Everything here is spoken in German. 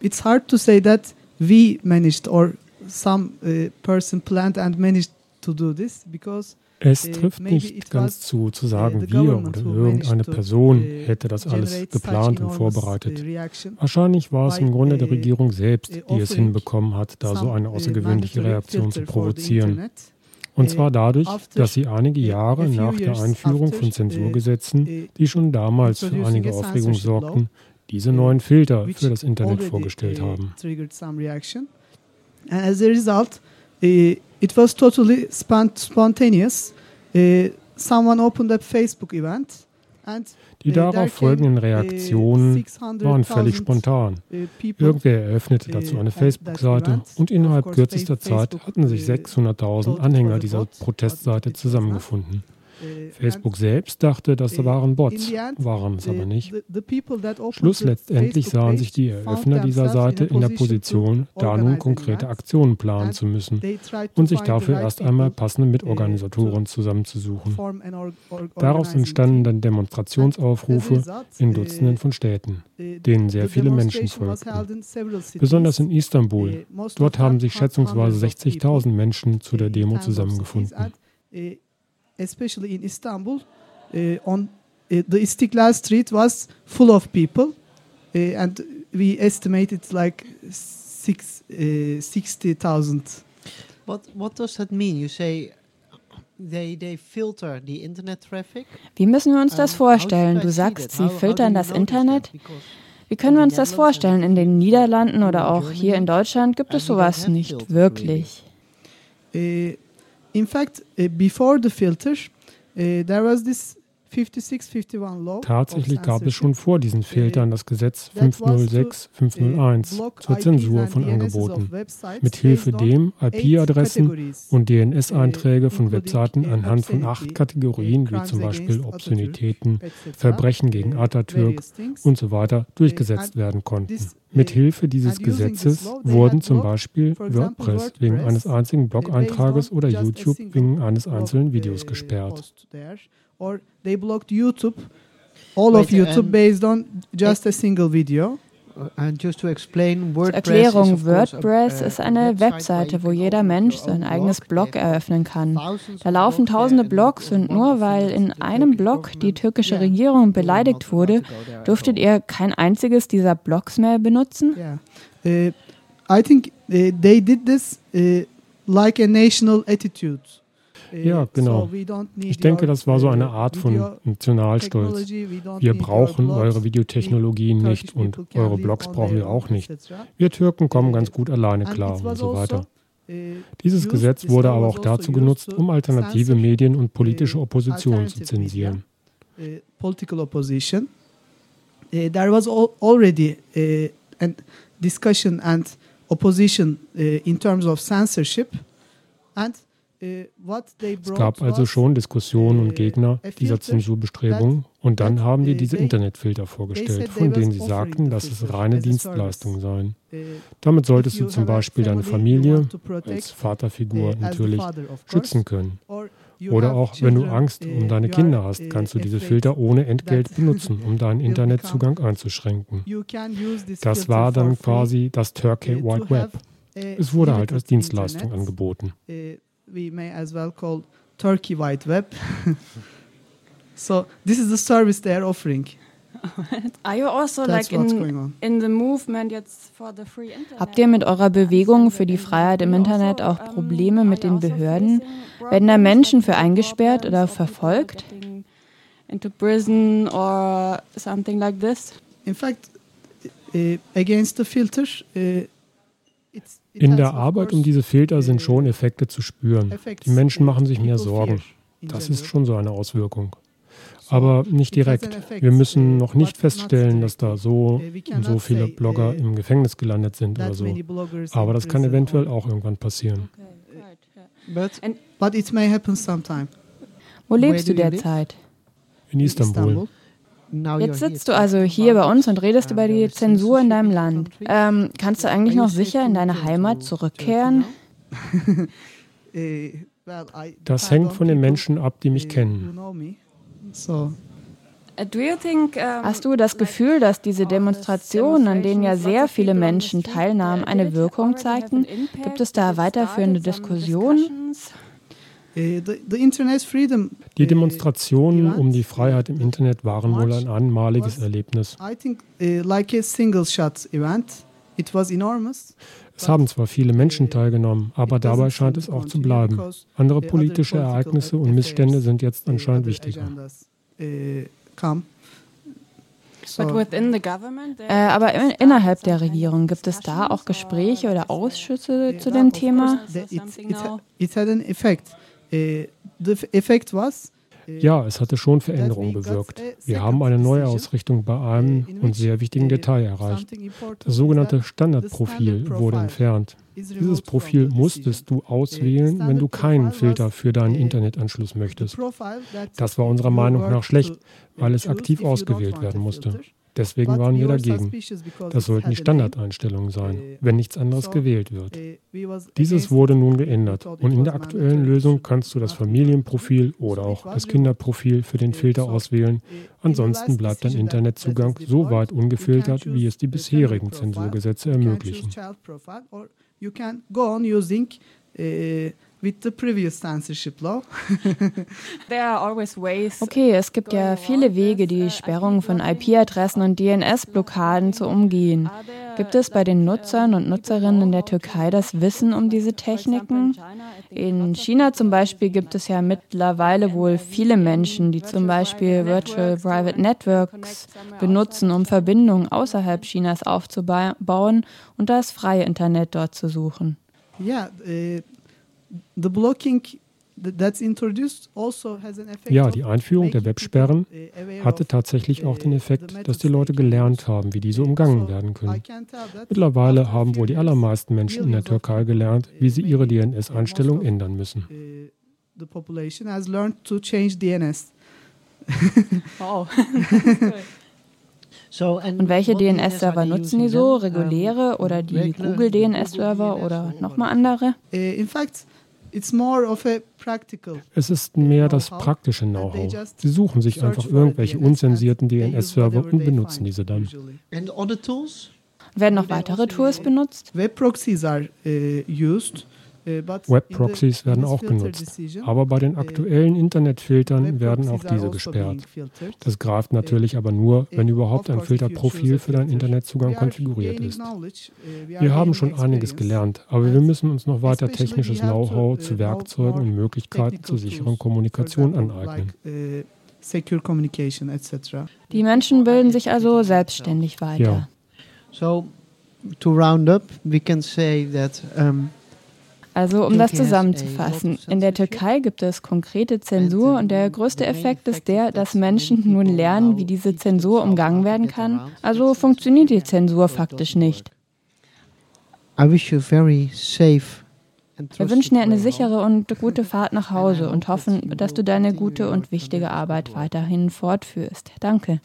It's hard to say that we managed or some uh, person planned and managed to do this because es trifft nicht ganz zu, zu sagen, wir oder irgendeine Person hätte das alles geplant und vorbereitet. Wahrscheinlich war es im Grunde der Regierung selbst, die es hinbekommen hat, da so eine außergewöhnliche Reaktion zu provozieren. Und zwar dadurch, dass sie einige Jahre nach der Einführung von Zensurgesetzen, die schon damals für einige Aufregung sorgten, diese neuen Filter für das Internet vorgestellt haben. And as a result, it was totally spontaneous. someone opened a Facebook event. Die darauf folgenden Reaktionen waren völlig spontan. Irgendwer eröffnete dazu eine Facebook-Seite und innerhalb kürzester Zeit hatten sich 600.000 Anhänger dieser Protestseite zusammengefunden. Facebook selbst dachte, das waren Bots, waren es aber nicht. Schluss letztendlich sahen sich die Eröffner dieser Seite in der Position, da nun konkrete Aktionen planen zu müssen und sich dafür erst einmal passende Mitorganisatoren zusammenzusuchen. Daraus entstanden dann Demonstrationsaufrufe in Dutzenden von Städten, denen sehr viele Menschen folgten. Besonders in Istanbul. Dort haben sich schätzungsweise 60.000 Menschen zu der Demo zusammengefunden especially in Istanbul, uh, on uh, the Istiklal Street was full of people, uh, and we estimated like six, 60,000. What what does that mean? You say They, they filter the internet traffic. Wie müssen wir uns das vorstellen? Du sagst, sie filtern das Internet. Wie können wir uns das vorstellen? In den Niederlanden oder auch hier in Deutschland gibt es sowas nicht wirklich. Uh, in fact, uh, before the filter, uh, there was this Tatsächlich gab es schon vor diesen Filtern das Gesetz 506-501 zur Zensur von Angeboten, mit Hilfe dem IP-Adressen und DNS-Einträge von Webseiten anhand von acht Kategorien wie zum Beispiel Obszönitäten, Verbrechen gegen Atatürk und so weiter durchgesetzt werden konnten. Mit Hilfe dieses Gesetzes wurden zum Beispiel WordPress wegen eines einzigen Blog-Eintrages oder YouTube wegen eines einzelnen Videos gesperrt or they blocked YouTube, all Wait, of YouTube based on just a single video. Uh, Zur Erklärung, WordPress ist eine Webseite, wo jeder Mensch sein eigenes Blog eröffnen kann. Da laufen tausende Blogs und nur weil in einem Blog die türkische Regierung beleidigt wurde, durftet ihr kein einziges dieser Blogs mehr benutzen? Uh, I think uh, they did this uh, like a national attitude. Ja, genau. Ich denke, das war so eine Art von Nationalstolz. Wir brauchen eure Videotechnologien nicht und eure Blogs brauchen wir auch nicht. Wir Türken kommen ganz gut alleine klar und so weiter. Dieses Gesetz wurde aber auch dazu genutzt, um alternative Medien und politische Opposition zu zensieren. Political opposition. There was already a discussion and opposition in terms of censorship and es gab also schon Diskussionen und Gegner dieser Zensurbestrebungen und dann haben die diese Internetfilter vorgestellt, von denen sie sagten, dass es reine Dienstleistungen seien. Damit solltest du zum Beispiel deine Familie als Vaterfigur natürlich schützen können. Oder auch, wenn du Angst um deine Kinder hast, kannst du diese Filter ohne Entgelt benutzen, um deinen Internetzugang einzuschränken. Das war dann quasi das Turkey White Web. Es wurde halt als Dienstleistung angeboten we may as well call Turkey White Web. so this is the service they are offering. Are you also That's like in, in the movement jetzt for the free internet? Habt ihr mit eurer Bewegung für die Freiheit im Internet auch Probleme mit den Behörden? Werden da Menschen für eingesperrt oder verfolgt? Into prison or something like this? In fact, uh, against the filter, uh, in der Arbeit um diese Filter sind schon Effekte zu spüren. Die Menschen machen sich mehr Sorgen. Das ist schon so eine Auswirkung. Aber nicht direkt. Wir müssen noch nicht feststellen, dass da so und so viele Blogger im Gefängnis gelandet sind oder so. Aber das kann eventuell auch irgendwann passieren. Wo lebst du derzeit? In Istanbul. Jetzt sitzt du also hier bei uns und redest über die Zensur in deinem Land. Ähm, kannst du eigentlich noch sicher in deine Heimat zurückkehren? Das hängt von den Menschen ab, die mich kennen. Hast du das Gefühl, dass diese Demonstrationen, an denen ja sehr viele Menschen teilnahmen, eine Wirkung zeigten? Gibt es da weiterführende Diskussionen? Die Demonstrationen um die Freiheit im Internet waren wohl ein einmaliges Erlebnis. Es haben zwar viele Menschen teilgenommen, aber dabei scheint es auch zu bleiben. Andere politische Ereignisse und Missstände sind jetzt anscheinend wichtiger. Äh, äh, aber innerhalb der Regierung gibt es da auch Gespräche oder Ausschüsse zu dem Thema? It had an effect. The effect was ja, es hatte schon Veränderungen bewirkt. Wir haben eine neue Ausrichtung bei einem und sehr wichtigen Detail erreicht. Das sogenannte Standardprofil wurde entfernt. Dieses Profil musstest du auswählen, wenn du keinen Filter für deinen Internetanschluss möchtest. Das war unserer Meinung nach schlecht, weil es aktiv ausgewählt werden musste. Deswegen waren wir dagegen. Das sollten die Standardeinstellungen sein, wenn nichts anderes gewählt wird. Dieses wurde nun geändert und in der aktuellen Lösung kannst du das Familienprofil oder auch das Kinderprofil für den Filter auswählen. Ansonsten bleibt dein Internetzugang so weit ungefiltert, wie es die bisherigen Zensurgesetze ermöglichen with the previous censorship law. okay, es gibt ja viele Wege, die Sperrung von IP-Adressen und DNS-Blockaden zu umgehen. Gibt es bei den Nutzern und Nutzerinnen in der Türkei das Wissen um diese Techniken? In China zum Beispiel gibt es ja mittlerweile wohl viele Menschen, die zum Beispiel Virtual Private Networks benutzen, um Verbindungen außerhalb Chinas aufzubauen und das freie Internet dort zu suchen. Ja, äh, also ja, die Einführung der Websperren uh, hatte tatsächlich auch den uh, Effekt, dass die Leute gelernt haben, wie diese umgangen werden können. Mittlerweile haben wohl die allermeisten Menschen in der Türkei gelernt, wie sie ihre DNS-Einstellung ändern müssen. Wow. Und welche DNS-Server nutzen die so? Reguläre oder die Google DNS-Server oder nochmal andere? Uh, in fact, es ist mehr das praktische Know-how. Sie suchen sich einfach irgendwelche unzensierten DNS-Server und benutzen diese dann. Werden noch weitere Tools benutzt? Web-Proxies are uh, used. Äh, Web-Proxys werden auch genutzt, aber bei den äh, aktuellen Internetfiltern werden auch diese also gesperrt. Das greift natürlich aber nur, wenn überhaupt ein Filterprofil für deinen Internetzugang konfiguriert ist. Wir haben schon einiges gelernt, aber wir müssen uns noch weiter technisches Know-how zu Werkzeugen und Möglichkeiten zur sicheren Kommunikation aneignen. Die Menschen bilden sich also selbstständig weiter. Ja. So, to round up, we can say that um, also um das zusammenzufassen, in der Türkei gibt es konkrete Zensur und der größte Effekt ist der, dass Menschen nun lernen, wie diese Zensur umgangen werden kann. Also funktioniert die Zensur faktisch nicht. Wir wünschen dir eine sichere und gute Fahrt nach Hause und hoffen, dass du deine gute und wichtige Arbeit weiterhin fortführst. Danke.